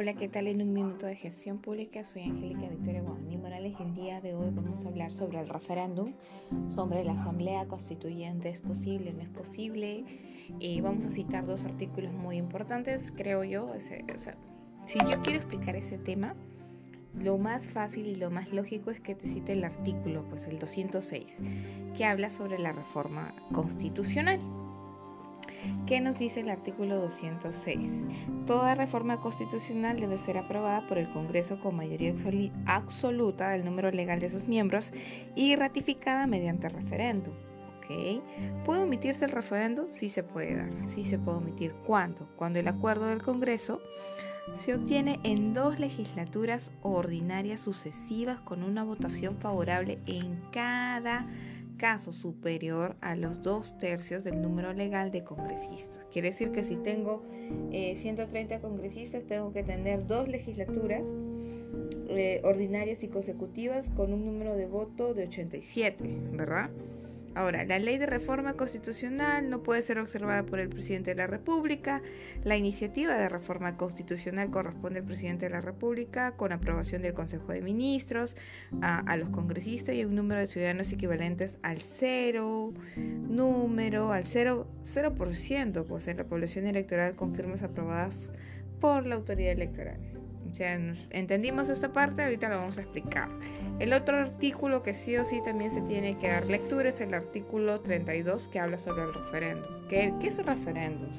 Hola, ¿qué tal? En un minuto de gestión pública, soy Angélica Victoria Guamaní Morales y el día de hoy vamos a hablar sobre el referéndum, sobre la asamblea constituyente, ¿es posible o no es posible? Y vamos a citar dos artículos muy importantes, creo yo. si yo quiero explicar ese tema, lo más fácil y lo más lógico es que te cite el artículo, pues el 206, que habla sobre la reforma constitucional. ¿Qué nos dice el artículo 206? Toda reforma constitucional debe ser aprobada por el Congreso con mayoría absoluta del número legal de sus miembros y ratificada mediante referéndum. ¿Puede omitirse el referéndum? Sí se puede dar. Sí se puede omitir. ¿Cuándo? Cuando el acuerdo del Congreso se obtiene en dos legislaturas ordinarias sucesivas con una votación favorable en cada caso superior a los dos tercios del número legal de congresistas. Quiere decir que si tengo 130 eh, congresistas, tengo que tener dos legislaturas eh, ordinarias y consecutivas con un número de voto de 87, ¿verdad? Ahora, la ley de reforma constitucional no puede ser observada por el presidente de la República. La iniciativa de reforma constitucional corresponde al presidente de la República con aprobación del Consejo de Ministros, a, los congresistas y un número de ciudadanos equivalentes al cero, número, al cero, 0%, pues en la población electoral con firmas aprobadas por la autoridad electoral. Entendimos esta parte, ahorita lo vamos a explicar. El otro artículo que sí o sí también se tiene que dar lectura es el artículo 32 que habla sobre el referéndum. ¿Qué, es el referéndum?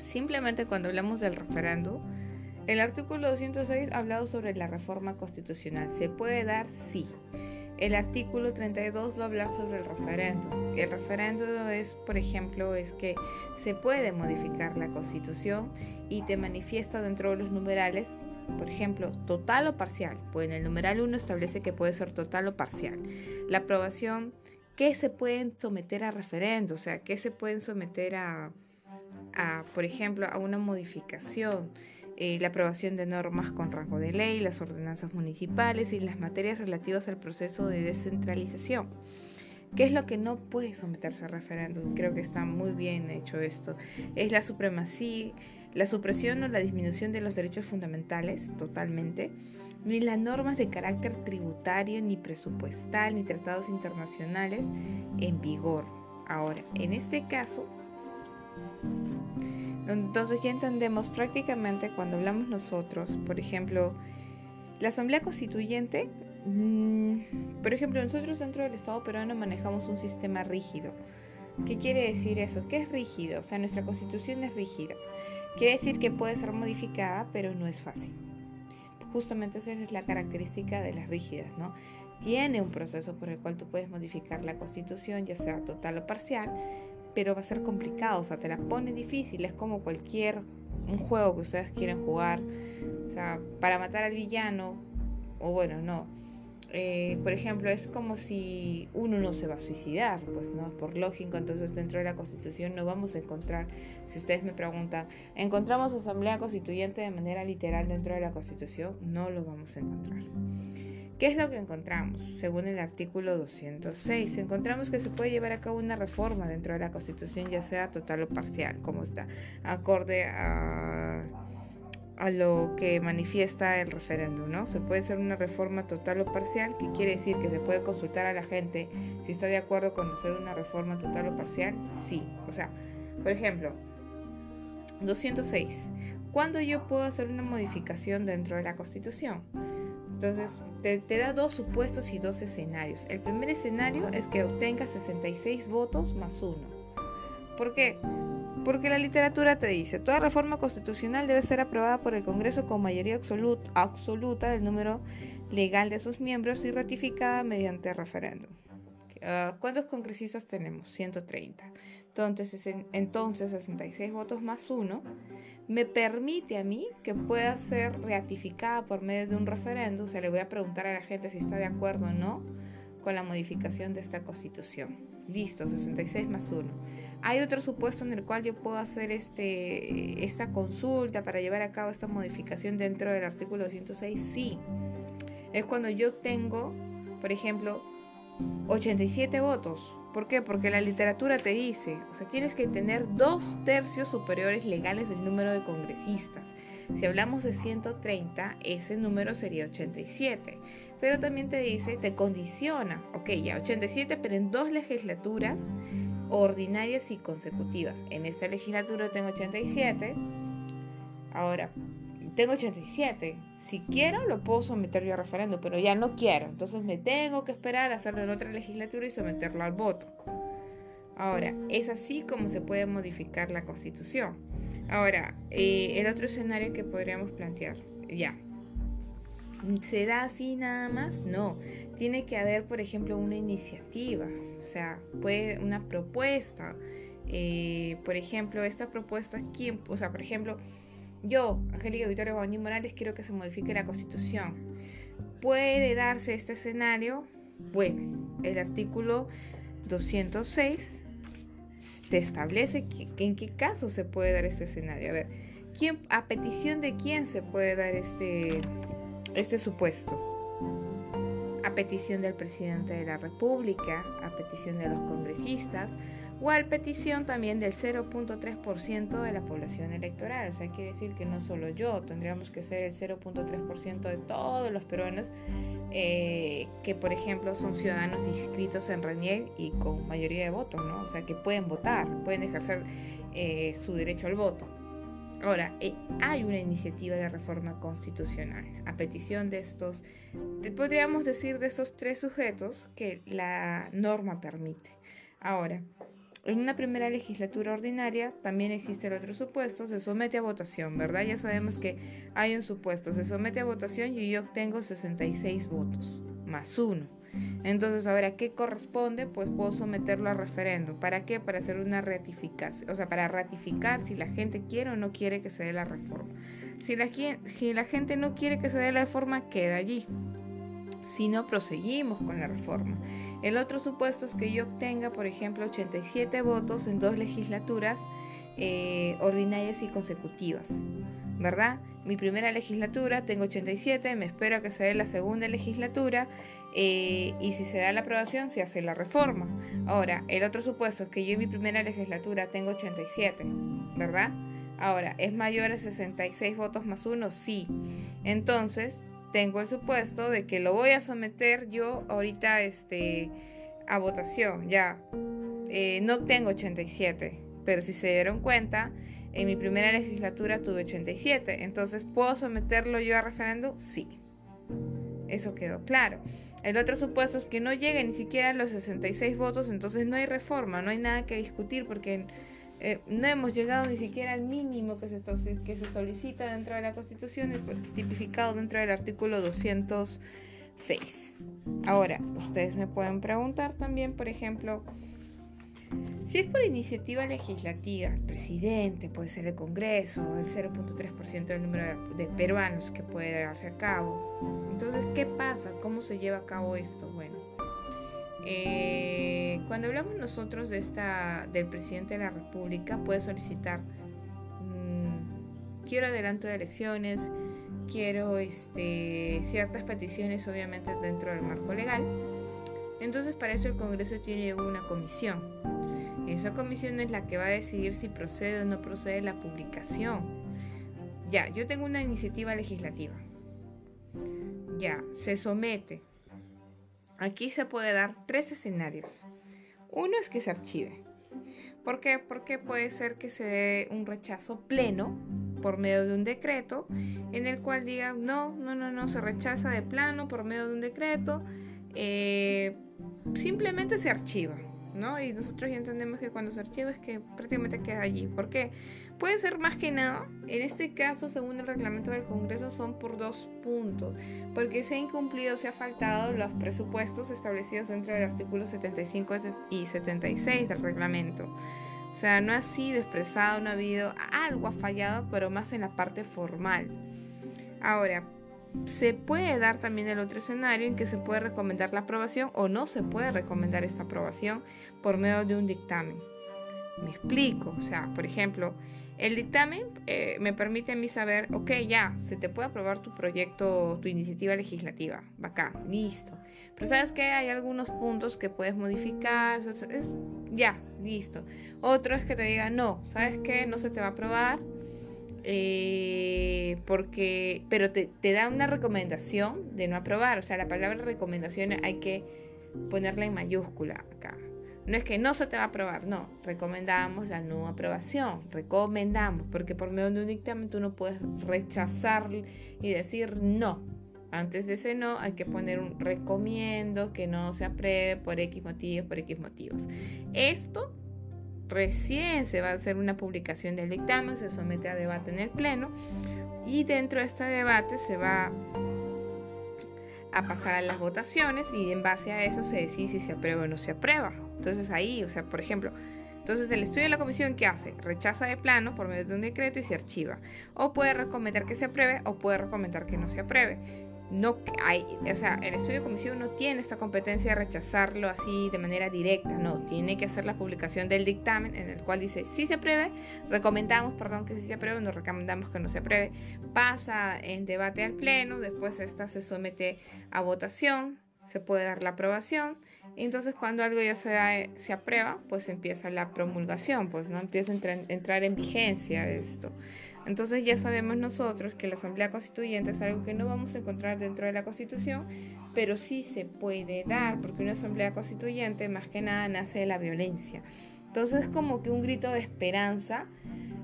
Simplemente cuando hablamos del referéndum, el artículo 206 ha hablado sobre la reforma constitucional. ¿Se puede dar? Sí. El artículo 32 va a hablar sobre el referéndum. El referéndum es, por ejemplo, es que se puede modificar la constitución y te manifiesta dentro de los numerales, por ejemplo, total o parcial. Pues en el numeral 1 establece que puede ser total o parcial. La aprobación, ¿qué se pueden someter a referéndum? O sea, ¿qué se pueden someter a, a por ejemplo, a una modificación? Eh, la aprobación de normas con rango de ley, las ordenanzas municipales y las materias relativas al proceso de descentralización. ¿Qué es lo que no puede someterse a referéndum? Creo que está muy bien hecho esto. Es la supremacía, la supresión o la disminución de los derechos fundamentales, totalmente, ni las normas de carácter tributario, ni presupuestal, ni tratados internacionales en vigor. Ahora, en este caso, entonces ya entendemos prácticamente cuando hablamos nosotros, por ejemplo, la Asamblea Constituyente, mm, por ejemplo, nosotros dentro del Estado peruano manejamos un sistema rígido. ¿Qué quiere decir eso? ¿Qué es rígido? O sea, nuestra constitución es rígida. Quiere decir que puede ser modificada, pero no es fácil. Justamente esa es la característica de las rígidas, ¿no? Tiene un proceso por el cual tú puedes modificar la constitución, ya sea total o parcial, pero va a ser complicado, o sea, te la pone difícil, es como cualquier un juego que ustedes quieren jugar, o sea, para matar al villano, o bueno, no. Eh, por ejemplo, es como si uno no se va a suicidar, pues no, por lógico, entonces dentro de la constitución no vamos a encontrar, si ustedes me preguntan, ¿encontramos asamblea constituyente de manera literal dentro de la constitución? No lo vamos a encontrar. ¿Qué es lo que encontramos? Según el artículo 206, encontramos que se puede llevar a cabo una reforma dentro de la Constitución, ya sea total o parcial, como está, acorde a, lo que manifiesta el referéndum, ¿no? Se puede hacer una reforma total o parcial, que quiere decir que se puede consultar a la gente si está de acuerdo con hacer una reforma total o parcial, sí. O sea, por ejemplo, 206. ¿Cuándo yo puedo hacer una modificación dentro de la Constitución? Entonces, te, da dos supuestos y dos escenarios. El primer escenario es que obtengas 66 votos más uno. ¿Por qué? Porque la literatura te dice, toda reforma constitucional debe ser aprobada por el Congreso con mayoría absoluta, del número legal de sus miembros y ratificada mediante referéndum. Ah, ¿Cuántos congresistas tenemos? 130. Entonces, entonces 66 votos más uno me permite a mí que pueda ser ratificada por medio de un referéndum. O sea, le voy a preguntar a la gente si está de acuerdo o no con la modificación de esta constitución. Listo, 66 más 1. ¿Hay otro supuesto en el cual yo puedo hacer este, esta consulta para llevar a cabo esta modificación dentro del artículo 206? Sí. Es cuando yo tengo, por ejemplo, 87 votos ¿Por qué? Porque la literatura te dice, o sea, tienes que tener dos tercios superiores legales del número de congresistas. Si hablamos de 130, ese número sería 87. Pero también te dice, te condiciona, ok, ya 87, pero en dos legislaturas ordinarias y consecutivas. En esta legislatura tengo 87. Ahora, tengo 87. Si quiero, lo puedo someter yo a referendo, pero ya no quiero. Entonces me tengo que esperar a hacerlo en otra legislatura y someterlo al voto. Ahora, es así como se puede modificar la constitución. Ahora, eh, el otro escenario que podríamos plantear, ya. ¿Se da así nada más? No. Tiene que haber, por ejemplo, una iniciativa, o sea, puede una propuesta. Eh, por ejemplo, esta propuesta, ¿quién? O sea, por ejemplo, yo, Angélica Victoria Guaní Morales, quiero que se modifique la constitución. ¿Puede darse este escenario? Bueno, el artículo 206 te establece en qué caso se puede dar este escenario. A ver, ¿quién, ¿a petición de quién se puede dar este, este supuesto? A petición del presidente de la República, a petición de los congresistas, o a petición también del 0.3% de la población electoral. O sea, quiere decir que no solo yo, tendríamos que ser el 0.3% de todos los peruanos eh, que, por ejemplo, son ciudadanos inscritos en RENIEG y con mayoría de votos, ¿no? O sea, que pueden votar, pueden ejercer eh, su derecho al voto. Ahora, eh, hay una iniciativa de reforma constitucional a petición de estos, podríamos decir, de estos tres sujetos que la norma permite. Ahora, en una primera legislatura ordinaria también existe el otro supuesto, se somete a votación, ¿verdad? Ya sabemos que hay un supuesto, se somete a votación y yo obtengo 66 votos, más uno. Entonces, ahora, ¿qué corresponde? Pues puedo someterlo a referéndum. ¿Para qué? Para hacer una ratificación, o sea, para ratificar si la gente quiere o no quiere que se dé la reforma. Si la, si la gente no quiere que se dé la reforma, queda allí si no proseguimos con la reforma. El otro supuesto es que yo obtenga, por ejemplo, 87 votos en dos legislaturas eh, ordinarias y consecutivas, ¿verdad? Mi primera legislatura tengo 87, me espero a que se dé la segunda legislatura eh, y si se da la aprobación se hace la reforma. Ahora, el otro supuesto es que yo en mi primera legislatura tengo 87, ¿verdad? Ahora, ¿es mayor a 66 votos más uno? Sí. Entonces, tengo el supuesto de que lo voy a someter yo ahorita este, a votación. Ya, eh, no tengo 87, pero si se dieron cuenta, en mi primera legislatura tuve 87. Entonces, ¿puedo someterlo yo a referendo? Sí. Eso quedó claro. El otro supuesto es que no llegue ni siquiera los 66 votos, entonces no hay reforma, no hay nada que discutir porque eh, no hemos llegado ni siquiera al mínimo que se, solicita dentro de la Constitución, tipificado dentro del artículo 206. Ahora, ustedes me pueden preguntar también, por ejemplo, si es por iniciativa legislativa, el presidente, puede ser el Congreso, el 0.3% del número de peruanos que puede darse a cabo. Entonces, ¿qué pasa? ¿Cómo se lleva a cabo esto? Bueno, eh, cuando hablamos nosotros de esta, del presidente de la República, puede solicitar, mm, quiero adelanto de elecciones, quiero este, ciertas peticiones, obviamente dentro del marco legal. Entonces, para eso el Congreso tiene una comisión. Esa comisión es la que va a decidir si procede o no procede la publicación. Ya, yo tengo una iniciativa legislativa. Ya, se somete Aquí se puede dar tres escenarios. Uno es que se archive. ¿Por qué? Porque puede ser que se dé un rechazo pleno por medio de un decreto en el cual diga no, no, no, no, se rechaza de plano por medio de un decreto. Eh, simplemente se archiva. Y nosotros ya entendemos que cuando se archiva es que prácticamente queda allí. ¿Por qué? Puede ser más que nada, en este caso, según el reglamento del Congreso, son por dos puntos, porque se ha incumplido, se ha faltado los presupuestos establecidos dentro del artículo 75 y 76 del reglamento. O sea, no ha sido expresado, no ha habido, algo ha fallado, pero más en la parte formal. Ahora, se puede dar también el otro escenario en que se puede recomendar la aprobación o no se puede recomendar esta aprobación por medio de un dictamen. Me explico, o sea, por ejemplo, el dictamen eh, me permite a mí saber, ok, ya, se te puede aprobar tu proyecto, tu iniciativa legislativa, acá, listo. Pero sabes que hay algunos puntos que puedes modificar, es, ya, listo. Otro es que te diga, no, sabes que no se te va a aprobar eh, porque, pero te, te, da una recomendación de no aprobar. O sea, la palabra recomendación hay que ponerla en mayúscula acá. No es que no se te va a aprobar, no. Recomendamos la no aprobación. Recomendamos, porque por medio de un dictamen tú no puedes rechazar y decir no. Antes de ese no hay que poner un recomiendo que no se apruebe por X motivos, por X motivos. Esto recién se va a hacer una publicación del dictamen, se somete a debate en el Pleno y dentro de este debate se va a pasar a las votaciones y en base a eso se decide si se aprueba o no se aprueba. Entonces ahí, o sea, por ejemplo, entonces el estudio de la comisión ¿qué hace? Rechaza de plano por medio de un decreto y se archiva. O puede recomendar que se apruebe o puede recomendar que no se apruebe no hay, o sea, el estudio de comisión no tiene esta competencia de rechazarlo así de manera directa, no, tiene que hacer la publicación del dictamen en el cual dice si se apruebe, recomendamos, perdón, que si se apruebe, nos recomendamos que no se apruebe, pasa en debate al pleno, después esta se somete a votación, se puede dar la aprobación, entonces cuando algo ya se, se aprueba, pues empieza la promulgación, pues no empieza a entrar en vigencia esto. Entonces ya sabemos nosotros que la Asamblea Constituyente es algo que no vamos a encontrar dentro de la Constitución, pero sí se puede dar, porque una Asamblea Constituyente más que nada nace de la violencia. Entonces es como que un grito de esperanza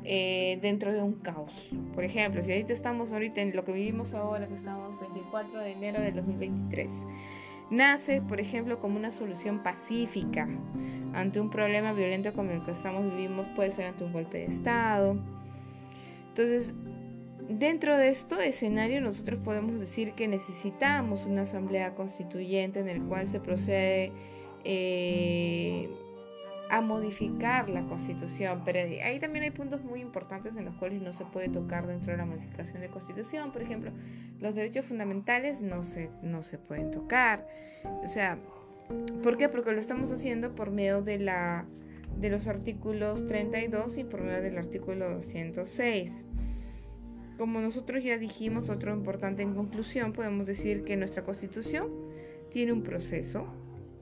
eh, dentro de un caos. Por ejemplo, si ahorita estamos ahorita en lo que vivimos ahora, que estamos 24 de enero del 2023, nace, por ejemplo, como una solución pacífica ante un problema violento como el que estamos vivimos, puede ser ante un golpe de Estado, entonces, dentro de este escenario nosotros podemos decir que necesitamos una asamblea constituyente en el cual se procede eh, a modificar la constitución, pero ahí también hay puntos muy importantes en los cuales no se puede tocar dentro de la modificación de constitución, por ejemplo, los derechos fundamentales no se, no se pueden tocar, o sea, ¿por qué? Porque lo estamos haciendo por medio de la de los artículos 32 y por medio del artículo 206. Como nosotros ya dijimos, otro importante en conclusión, podemos decir que nuestra constitución tiene un proceso.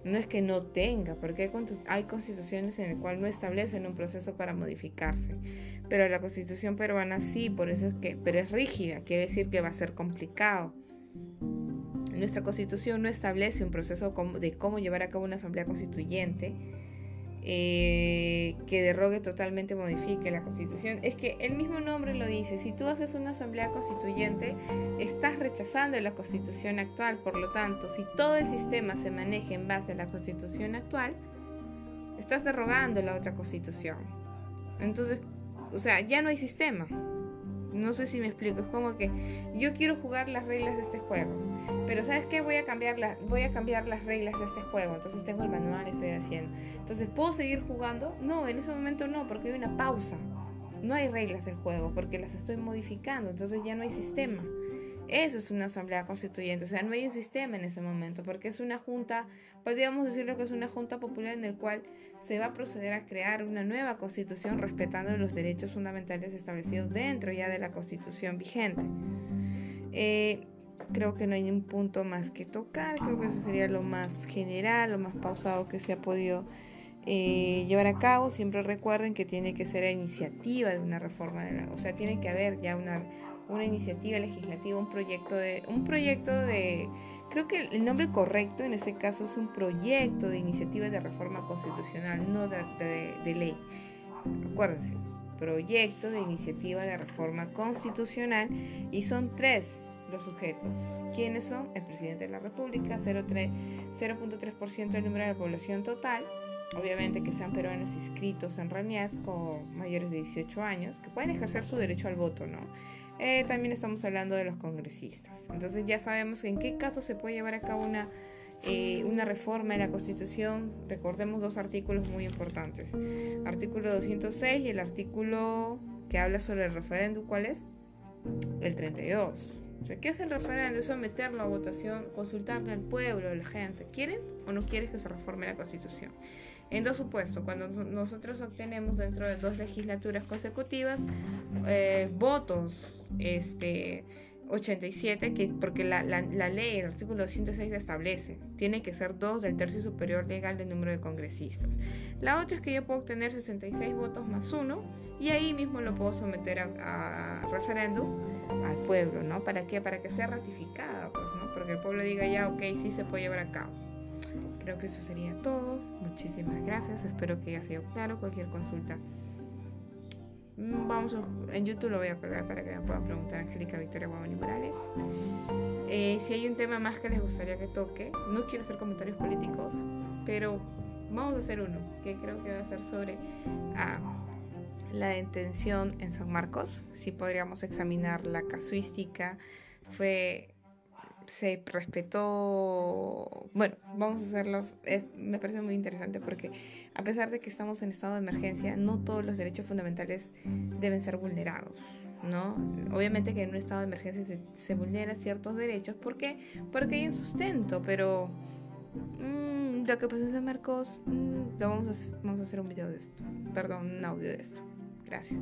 No es que no tenga, porque hay constituciones en las cuales no establecen un proceso para modificarse. Pero la constitución peruana sí, por eso es que, pero es rígida, quiere decir que va a ser complicado. Nuestra constitución no establece un proceso de cómo llevar a cabo una asamblea constituyente eh, que derrogue totalmente, modifique la constitución. Es que el mismo nombre lo dice, si tú haces una asamblea constituyente, estás rechazando la constitución actual, por lo tanto, si todo el sistema se maneja en base a la constitución actual, estás derogando la otra constitución. Entonces, o sea, ya no hay sistema. No sé si me explico, es como que yo quiero jugar las reglas de este juego, pero ¿sabes qué? Voy a cambiar, voy a cambiar las reglas de este juego, entonces tengo el manual y estoy haciendo. Entonces, ¿puedo seguir jugando? No, en ese momento no, porque hay una pausa. No hay reglas del juego porque las estoy modificando, entonces ya no hay sistema. Eso es una asamblea constituyente, o sea, no hay un sistema en ese momento, porque es una junta, podríamos decirlo que es una junta popular en el cual se va a proceder a crear una nueva constitución respetando los derechos fundamentales establecidos dentro ya de la constitución vigente. Eh, creo que no hay un punto más que tocar, creo que eso sería lo más general, lo más pausado que se ha podido eh, llevar a cabo. Siempre recuerden que tiene que ser a iniciativa de una reforma, de la, o sea, tiene que haber ya una una iniciativa legislativa, un proyecto de, un proyecto de, creo que el nombre correcto en este caso es un proyecto de iniciativa de reforma constitucional, no de, de ley. Acuérdense, proyecto de iniciativa de reforma constitucional y son tres los sujetos. ¿Quiénes son? El presidente de la República, 0.3% del número de la población total, obviamente que sean peruanos inscritos en RANIAT con mayores de 18 años, que pueden ejercer su derecho al voto, ¿no? Eh, también estamos hablando de los congresistas. Entonces ya sabemos en qué caso se puede llevar a cabo una, eh, una reforma de la Constitución. Recordemos dos artículos muy importantes. Artículo 206 y el artículo que habla sobre el referéndum. ¿Cuál es? El 32. O sea, ¿qué es el referéndum? Es someterlo a votación, consultarle al pueblo, a la gente. ¿Quieren o no quieren que se reforme la Constitución? En dos supuestos, cuando nosotros obtenemos dentro de dos legislaturas consecutivas eh, votos este, 87, que, porque la, la, la, ley, el artículo 106 establece, tiene que ser dos del tercio superior legal del número de congresistas. La otra es que yo puedo obtener 66 votos más uno y ahí mismo lo puedo someter a, a referéndum al pueblo, ¿no? ¿Para qué? Para que sea ratificada, pues, ¿no? Porque el pueblo diga ya, ok, sí se puede llevar a cabo. Creo que eso sería todo. Muchísimas gracias. Espero que haya sido claro. Cualquier consulta Mm, vamos en YouTube lo voy a colgar para que me puedan preguntar Angélica Victoria Guamani Morales. Eh, si hay un tema más que les gustaría que toque, no quiero hacer comentarios políticos, pero vamos a hacer uno que creo que va a ser sobre ah, la detención en San Marcos. Si podríamos examinar la casuística, fue se respetó, bueno, vamos a hacerlos, me parece muy interesante porque a pesar de que estamos en estado de emergencia, no todos los derechos fundamentales deben ser vulnerados, ¿no? Obviamente que en un estado de emergencia se, se vulneran ciertos derechos, ¿por qué? Porque hay un sustento, pero mmm, lo que pasa en Marcos, mmm, lo vamos, a, vamos a hacer un video de esto, perdón, un audio de esto. Gracias.